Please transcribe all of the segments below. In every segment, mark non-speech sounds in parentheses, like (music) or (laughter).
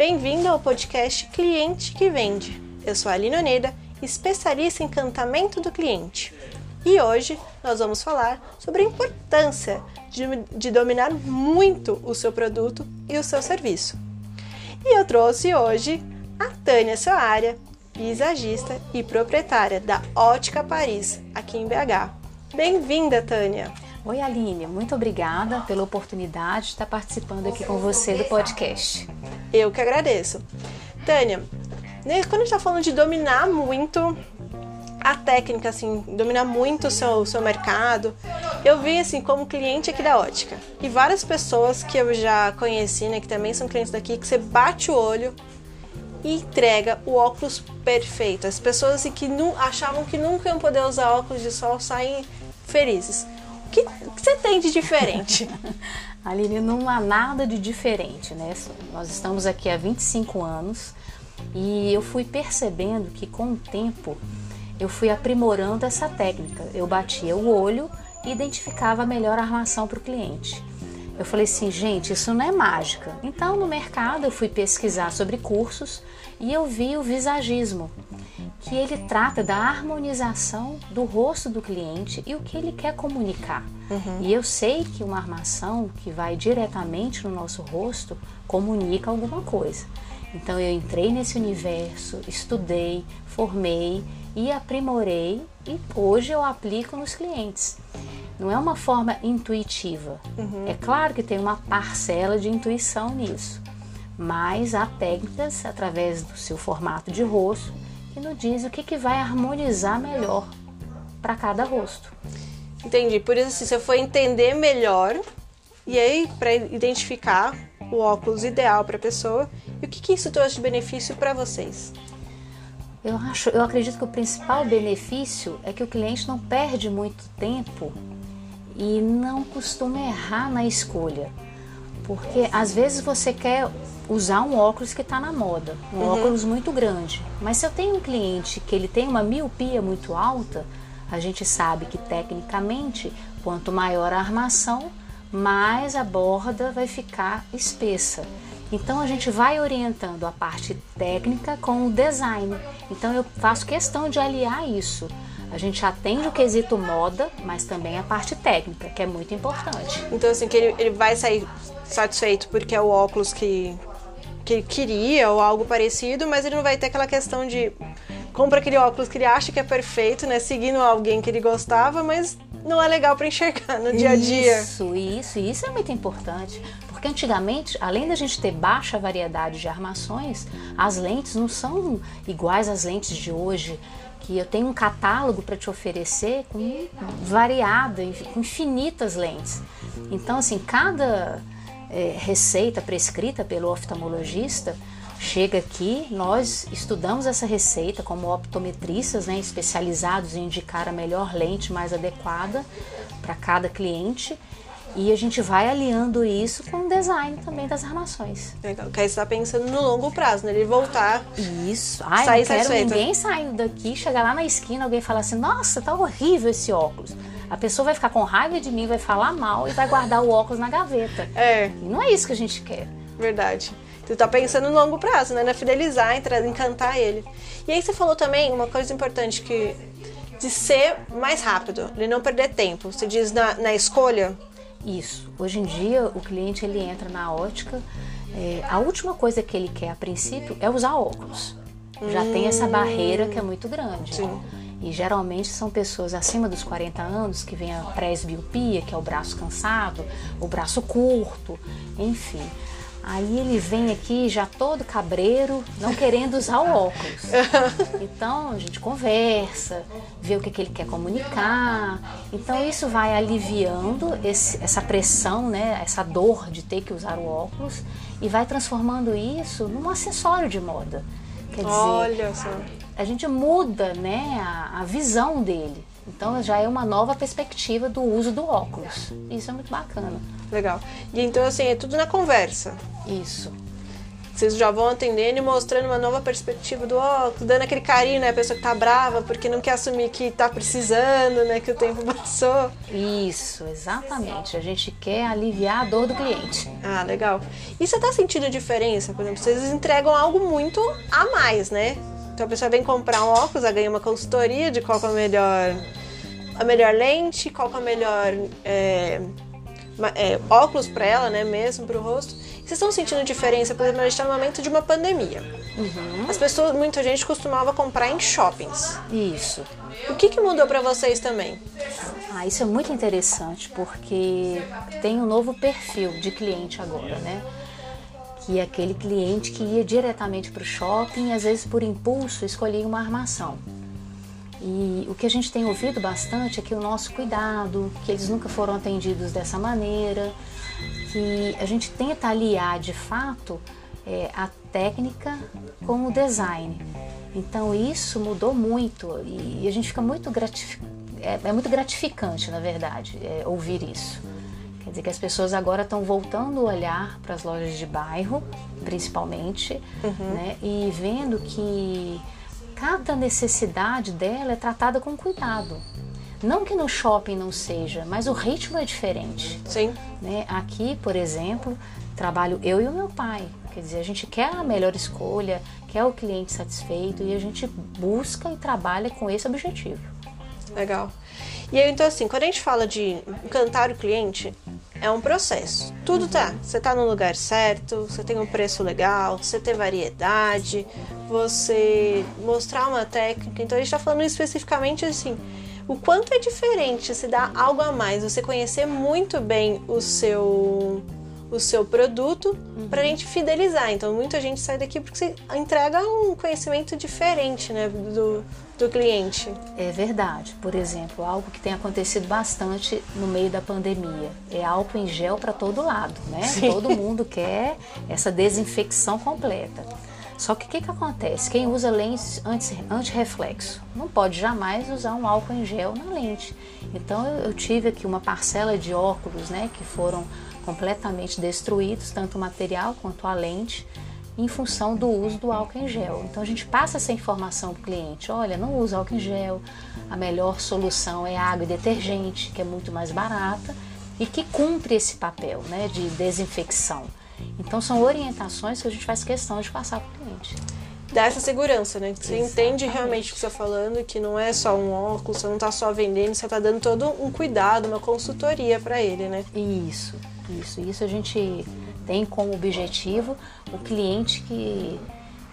Bem-vindo ao podcast Cliente que Vende. Eu sou a Aline Oneda, especialista em encantamento do cliente. E hoje nós vamos falar sobre a importância de, de dominar muito o seu produto e o seu serviço. E eu trouxe hoje a Tânia Soaria, visagista e proprietária da Ótica Paris, aqui em BH. Bem-vinda, Tânia! Oi, Aline, muito obrigada pela oportunidade de estar participando aqui com você do podcast. Eu que agradeço. Tânia, né, quando a gente está falando de dominar muito a técnica, assim, dominar muito o seu, seu mercado, eu vi, assim, como cliente aqui da ótica. E várias pessoas que eu já conheci, né, que também são clientes daqui, que você bate o olho e entrega o óculos perfeito. As pessoas assim, que achavam que nunca iam poder usar óculos de sol saem felizes. O que, o que você tem de diferente? (laughs) Aline, não há nada de diferente, né? Nós estamos aqui há 25 anos e eu fui percebendo que com o tempo eu fui aprimorando essa técnica. Eu batia o olho e identificava a melhor armação para o cliente. Eu falei assim, gente, isso não é mágica. Então, no mercado, eu fui pesquisar sobre cursos e eu vi o visagismo, que ele trata da harmonização do rosto do cliente e o que ele quer comunicar. Uhum. E eu sei que uma armação que vai diretamente no nosso rosto comunica alguma coisa. Então, eu entrei nesse universo, estudei, formei e aprimorei e hoje eu aplico nos clientes. Não é uma forma intuitiva. Uhum. É claro que tem uma parcela de intuição nisso, mas há técnicas através do seu formato de rosto que nos diz o que, que vai harmonizar melhor para cada rosto. Entendi. Por isso, assim, se eu for entender melhor e aí para identificar o óculos ideal para a pessoa e o que, que isso trouxe de benefício para vocês? Eu acho, eu acredito que o principal benefício é que o cliente não perde muito tempo e não costuma errar na escolha. Porque às vezes você quer usar um óculos que está na moda, um uhum. óculos muito grande. Mas se eu tenho um cliente que ele tem uma miopia muito alta, a gente sabe que tecnicamente, quanto maior a armação, mais a borda vai ficar espessa. Então a gente vai orientando a parte técnica com o design. Então eu faço questão de aliar isso. A gente atende o quesito moda, mas também a parte técnica, que é muito importante. Então, assim, que ele, ele vai sair satisfeito porque é o óculos que, que ele queria ou algo parecido, mas ele não vai ter aquela questão de compra aquele óculos que ele acha que é perfeito, né? Seguindo alguém que ele gostava, mas não é legal para enxergar no dia a dia. Isso, isso, isso é muito importante. Porque antigamente, além da gente ter baixa variedade de armações, as lentes não são iguais às lentes de hoje que eu tenho um catálogo para te oferecer com variada, com infinitas lentes. Então, assim, cada é, receita prescrita pelo oftalmologista chega aqui, nós estudamos essa receita como optometristas, né, especializados em indicar a melhor lente mais adequada para cada cliente e a gente vai alinhando isso com o design também das armações. Legal. Que aí você está pensando no longo prazo, né? Ele voltar. Isso. Ai, sair não quero satisfeito. ninguém saindo daqui, chegar lá na esquina, alguém falar assim, nossa, tá horrível esse óculos. A pessoa vai ficar com raiva de mim, vai falar mal e vai guardar o óculos na gaveta. É. E não é isso que a gente quer. Verdade. Você tá pensando no longo prazo, né? Na fidelizar, encantar ele. E aí você falou também uma coisa importante que de ser mais rápido, de não perder tempo. Você diz na, na escolha isso. Hoje em dia, o cliente ele entra na ótica, é, a última coisa que ele quer a princípio é usar óculos. Já hum. tem essa barreira que é muito grande. Sim. E geralmente são pessoas acima dos 40 anos que vem a presbiopia, que é o braço cansado, o braço curto, enfim. Aí ele vem aqui já todo cabreiro, não querendo usar o óculos. (laughs) Então a gente conversa, vê o que, que ele quer comunicar. Então isso vai aliviando esse, essa pressão, né, essa dor de ter que usar o óculos e vai transformando isso num acessório de moda. Quer dizer, Olha só. a gente muda né, a, a visão dele. Então já é uma nova perspectiva do uso do óculos. Isso é muito bacana. Legal. E então assim, é tudo na conversa. Isso. Vocês já vão atendendo e mostrando uma nova perspectiva do óculos, dando aquele carinho, né? A pessoa que tá brava porque não quer assumir que tá precisando, né? Que o tempo (laughs) passou. Isso, exatamente. A gente quer aliviar a dor do cliente. Ah, legal. E você tá sentindo diferença? Por exemplo, vocês entregam algo muito a mais, né? Então a pessoa vem comprar um óculos, ela ganha uma consultoria de qual é a melhor, a melhor lente, qual é a melhor é, é, óculos para ela, né? Mesmo para o rosto. Vocês estão sentindo diferença, por exemplo, a gente está no momento de uma pandemia. Uhum. As pessoas, muita gente costumava comprar em shoppings. Isso. O que, que mudou para vocês também? Ah, isso é muito interessante porque tem um novo perfil de cliente agora, né? Que é aquele cliente que ia diretamente para o shopping e às vezes por impulso escolhia uma armação. E o que a gente tem ouvido bastante é que o nosso cuidado, que eles nunca foram atendidos dessa maneira, que a gente tenta aliar de fato é, a técnica com o design. Então isso mudou muito e a gente fica muito gratificado. É, é, muito gratificante, na verdade, é, ouvir isso. Quer dizer que as pessoas agora estão voltando a olhar para as lojas de bairro, principalmente, uhum. né, e vendo que cada necessidade dela é tratada com cuidado. Não que no shopping não seja, mas o ritmo é diferente. Sim. Né? Aqui, por exemplo, trabalho eu e o meu pai. Quer dizer, a gente quer a melhor escolha, quer o cliente satisfeito e a gente busca e trabalha com esse objetivo. Legal. E aí, então, assim, quando a gente fala de encantar o cliente, é um processo. Tudo tá. Você tá no lugar certo, você tem um preço legal, você tem variedade, você mostrar uma técnica. Então, a gente tá falando especificamente assim o quanto é diferente se dar algo a mais, você conhecer muito bem o seu o seu produto uhum. para a gente fidelizar. Então, muita gente sai daqui porque você entrega um conhecimento diferente né, do, do cliente. É verdade. Por exemplo, algo que tem acontecido bastante no meio da pandemia é álcool em gel para todo lado, né? Sim. Todo mundo quer essa desinfecção completa. Só que o que, que acontece? Quem usa lentes anti-reflexo não pode jamais usar um álcool em gel na lente. Então eu, eu tive aqui uma parcela de óculos né, que foram completamente destruídos, tanto o material quanto a lente, em função do uso do álcool em gel. Então a gente passa essa informação para o cliente: olha, não usa álcool em gel, a melhor solução é água e detergente, que é muito mais barata e que cumpre esse papel né, de desinfecção. Então são orientações que a gente faz questão de passar para o cliente. Dá essa segurança, né? Você Exatamente. entende realmente o que você está falando, que não é só um óculos, você não está só vendendo, você está dando todo um cuidado, uma consultoria para ele, né? Isso, isso. Isso a gente tem como objetivo o cliente que,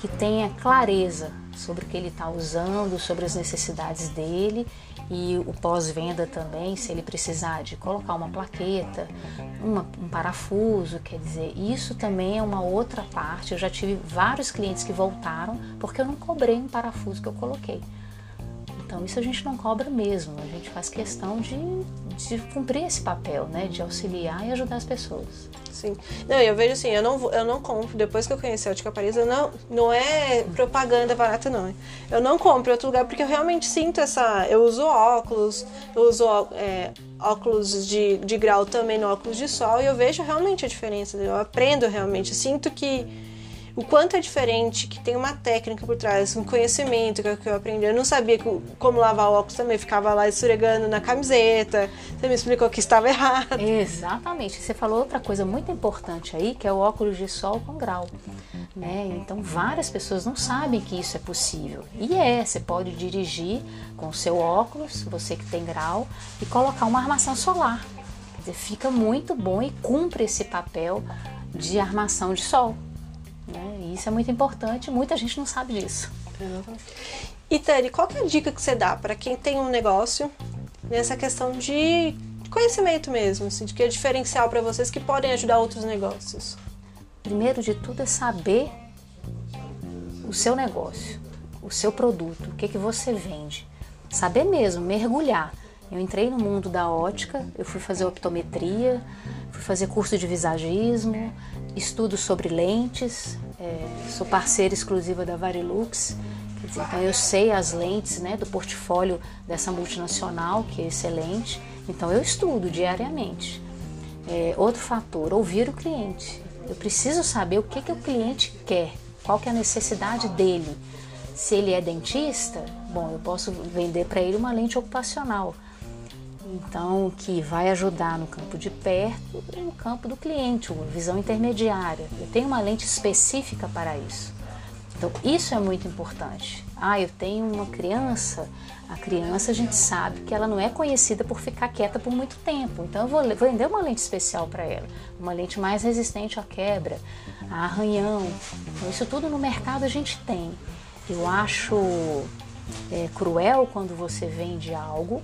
que tenha clareza sobre o que ele está usando, sobre as necessidades dele e o pós-venda também, se ele precisar de colocar uma plaqueta, uma, um parafuso, quer dizer, isso também é uma outra parte. Eu já tive vários clientes que voltaram porque eu não cobrei um parafuso que eu coloquei. Então isso a gente não cobra mesmo, a gente faz questão de, de cumprir esse papel, né, de auxiliar e ajudar as pessoas. Sim. Não, eu vejo assim, eu não, eu não compro, depois que eu conheci a Ótica Paris, eu não, não é propaganda barata não. Eu não compro em outro lugar porque eu realmente sinto essa, eu uso óculos, eu uso é, óculos de, de grau também no óculos de sol e eu vejo realmente a diferença, eu aprendo realmente, sinto que o quanto é diferente, que tem uma técnica por trás, um conhecimento que eu aprendi. Eu não sabia como lavar óculos também, ficava lá esfregando na camiseta. Você me explicou que estava (laughs) errado. Exatamente. Você falou outra coisa muito importante aí, que é o óculos de sol com grau. Né? Então, várias pessoas não sabem que isso é possível. E é, você pode dirigir com o seu óculos, você que tem grau, e colocar uma armação solar. Quer dizer, fica muito bom e cumpre esse papel de armação de sol. Né? E isso é muito importante, muita gente não sabe disso. E Tani, qual é a dica que você dá para quem tem um negócio nessa questão de conhecimento mesmo, assim, de que é diferencial para vocês que podem ajudar outros negócios? Primeiro de tudo é saber o seu negócio, o seu produto, o que, que você vende. Saber mesmo, mergulhar. Eu entrei no mundo da ótica, eu fui fazer optometria, fui fazer curso de visagismo, estudo sobre lentes, é, sou parceira exclusiva da Varilux, dizer, então eu sei as lentes né, do portfólio dessa multinacional, que é excelente, então eu estudo diariamente. É, outro fator, ouvir o cliente. Eu preciso saber o que, que o cliente quer, qual que é a necessidade dele. Se ele é dentista, bom, eu posso vender para ele uma lente ocupacional. Então, que vai ajudar no campo de perto e no campo do cliente, uma visão intermediária. Eu tenho uma lente específica para isso. Então, isso é muito importante. Ah, eu tenho uma criança. A criança, a gente sabe que ela não é conhecida por ficar quieta por muito tempo. Então, eu vou vender uma lente especial para ela. Uma lente mais resistente à quebra, a arranhão. Então, isso tudo no mercado a gente tem. Eu acho é, cruel quando você vende algo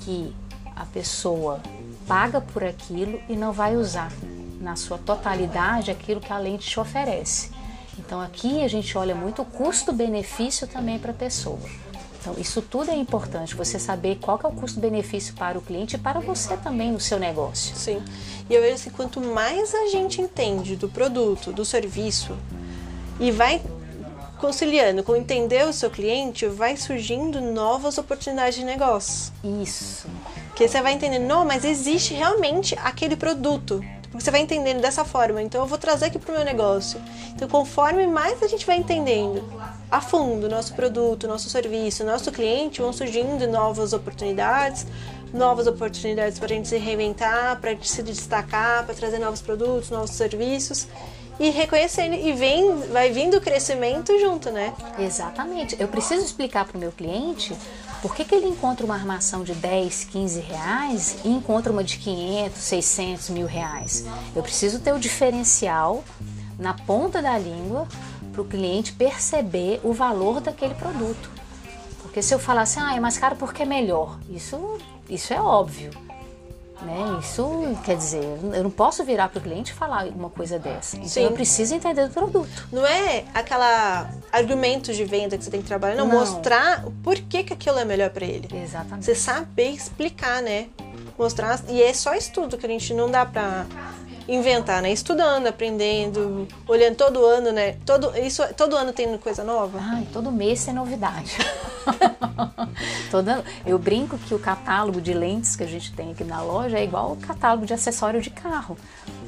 que a pessoa paga por aquilo e não vai usar na sua totalidade aquilo que a lente te oferece. Então aqui a gente olha muito o custo-benefício também para a pessoa. Então isso tudo é importante, você saber qual é o custo-benefício para o cliente e para você também no seu negócio. Sim. E eu vejo assim, quanto mais a gente entende do produto, do serviço e vai conciliando com entender o seu cliente, vai surgindo novas oportunidades de negócio. Isso. Que você vai entendendo, não, mas existe realmente aquele produto. Você vai entendendo dessa forma, então eu vou trazer aqui para o meu negócio. Então, conforme mais a gente vai entendendo a fundo nosso produto, nosso serviço, nosso cliente, vão surgindo novas oportunidades, novas oportunidades para a gente se reinventar, para se destacar, para trazer novos produtos, novos serviços e reconhecendo e vem, vai vindo o crescimento junto, né? Exatamente. Eu preciso explicar para o meu cliente por que, que ele encontra uma armação de 10, 15 reais e encontra uma de 500, 600, mil reais. Eu preciso ter o diferencial na ponta da língua para o cliente perceber o valor daquele produto. Porque se eu falar assim, ah, é mais caro porque é melhor, isso, isso é óbvio. Né? Isso quer dizer, eu não posso virar para o cliente e falar uma coisa dessa. Então Sim. eu preciso entender do produto. Não é aquela argumento de venda que você tem que trabalhar, não, não. mostrar por que, que aquilo é melhor para ele. Exatamente. Você saber explicar, né? Mostrar e é só estudo que a gente não dá para inventar, né? Estudando, aprendendo, olhando todo ano, né? Todo, isso, todo ano tem coisa nova? Ai, todo mês tem novidade. (laughs) Toda, eu brinco que o catálogo de lentes que a gente tem aqui na loja é igual o catálogo de acessório de carro.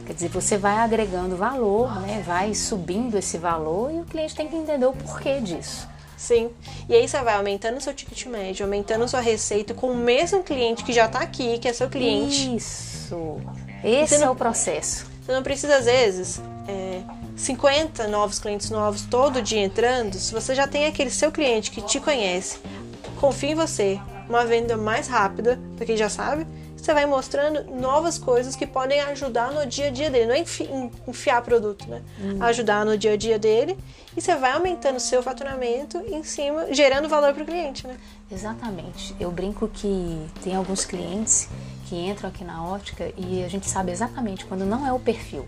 Quer dizer, você vai agregando valor, né? vai subindo esse valor e o cliente tem que entender o porquê disso. Sim. E aí você vai aumentando o seu ticket médio, aumentando sua receita com o mesmo cliente que já está aqui, que é seu cliente. Isso. Esse não, é o processo. Você não precisa, às vezes, é, 50 novos clientes novos todo dia entrando. Se você já tem aquele seu cliente que te conhece, confia em você, uma venda mais rápida, para quem já sabe, você vai mostrando novas coisas que podem ajudar no dia a dia dele. Não é enfiar produto, né? Hum. Ajudar no dia a dia dele e você vai aumentando o seu faturamento em cima, gerando valor para o cliente, né? Exatamente. Eu brinco que tem alguns clientes que entram aqui na ótica e a gente sabe exatamente quando não é o perfil.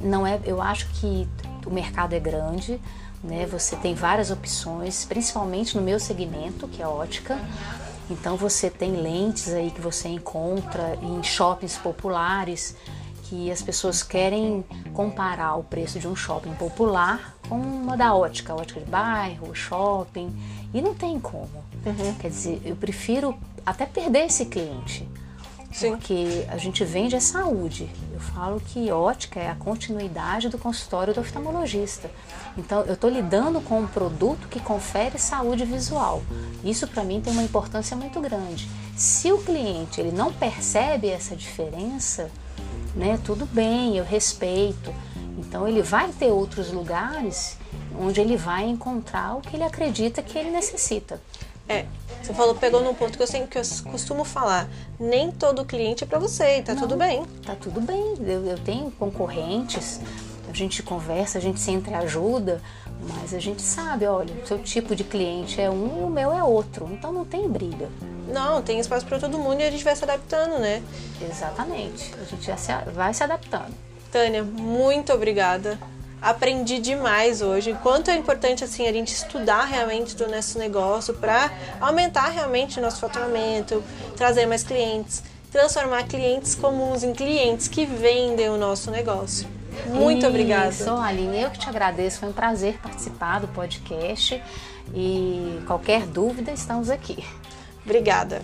Não é, eu acho que o mercado é grande, né? Você tem várias opções, principalmente no meu segmento, que é ótica. Então você tem lentes aí que você encontra em shoppings populares que as pessoas querem comparar o preço de um shopping popular com uma da ótica, ótica de bairro, shopping, e não tem como. Uhum. Quer dizer, eu prefiro até perder esse cliente. Sim. Porque a gente vende a saúde. Falo que ótica é a continuidade do consultório do oftalmologista. Então, eu estou lidando com um produto que confere saúde visual. Isso, para mim, tem uma importância muito grande. Se o cliente ele não percebe essa diferença, né, tudo bem, eu respeito. Então, ele vai ter outros lugares onde ele vai encontrar o que ele acredita que ele necessita. É, você falou, pegou num ponto que eu sempre que eu costumo falar. Nem todo cliente é para você, tá Não, tudo bem. Tá tudo bem. Eu, eu tenho concorrentes, a gente conversa, a gente se entreajuda, mas a gente sabe, olha, o seu tipo de cliente é um e o meu é outro. Então não tem briga. Não, tem espaço para todo mundo e a gente vai se adaptando, né? Exatamente. A gente já se, vai se adaptando. Tânia, muito obrigada aprendi demais hoje. Quanto é importante assim a gente estudar realmente do nosso negócio para aumentar realmente o nosso faturamento, trazer mais clientes, transformar clientes comuns em clientes que vendem o nosso negócio. Muito Isso, obrigada. Isso, Aline, eu que te agradeço. Foi um prazer participar do podcast. E qualquer dúvida, estamos aqui. Obrigada.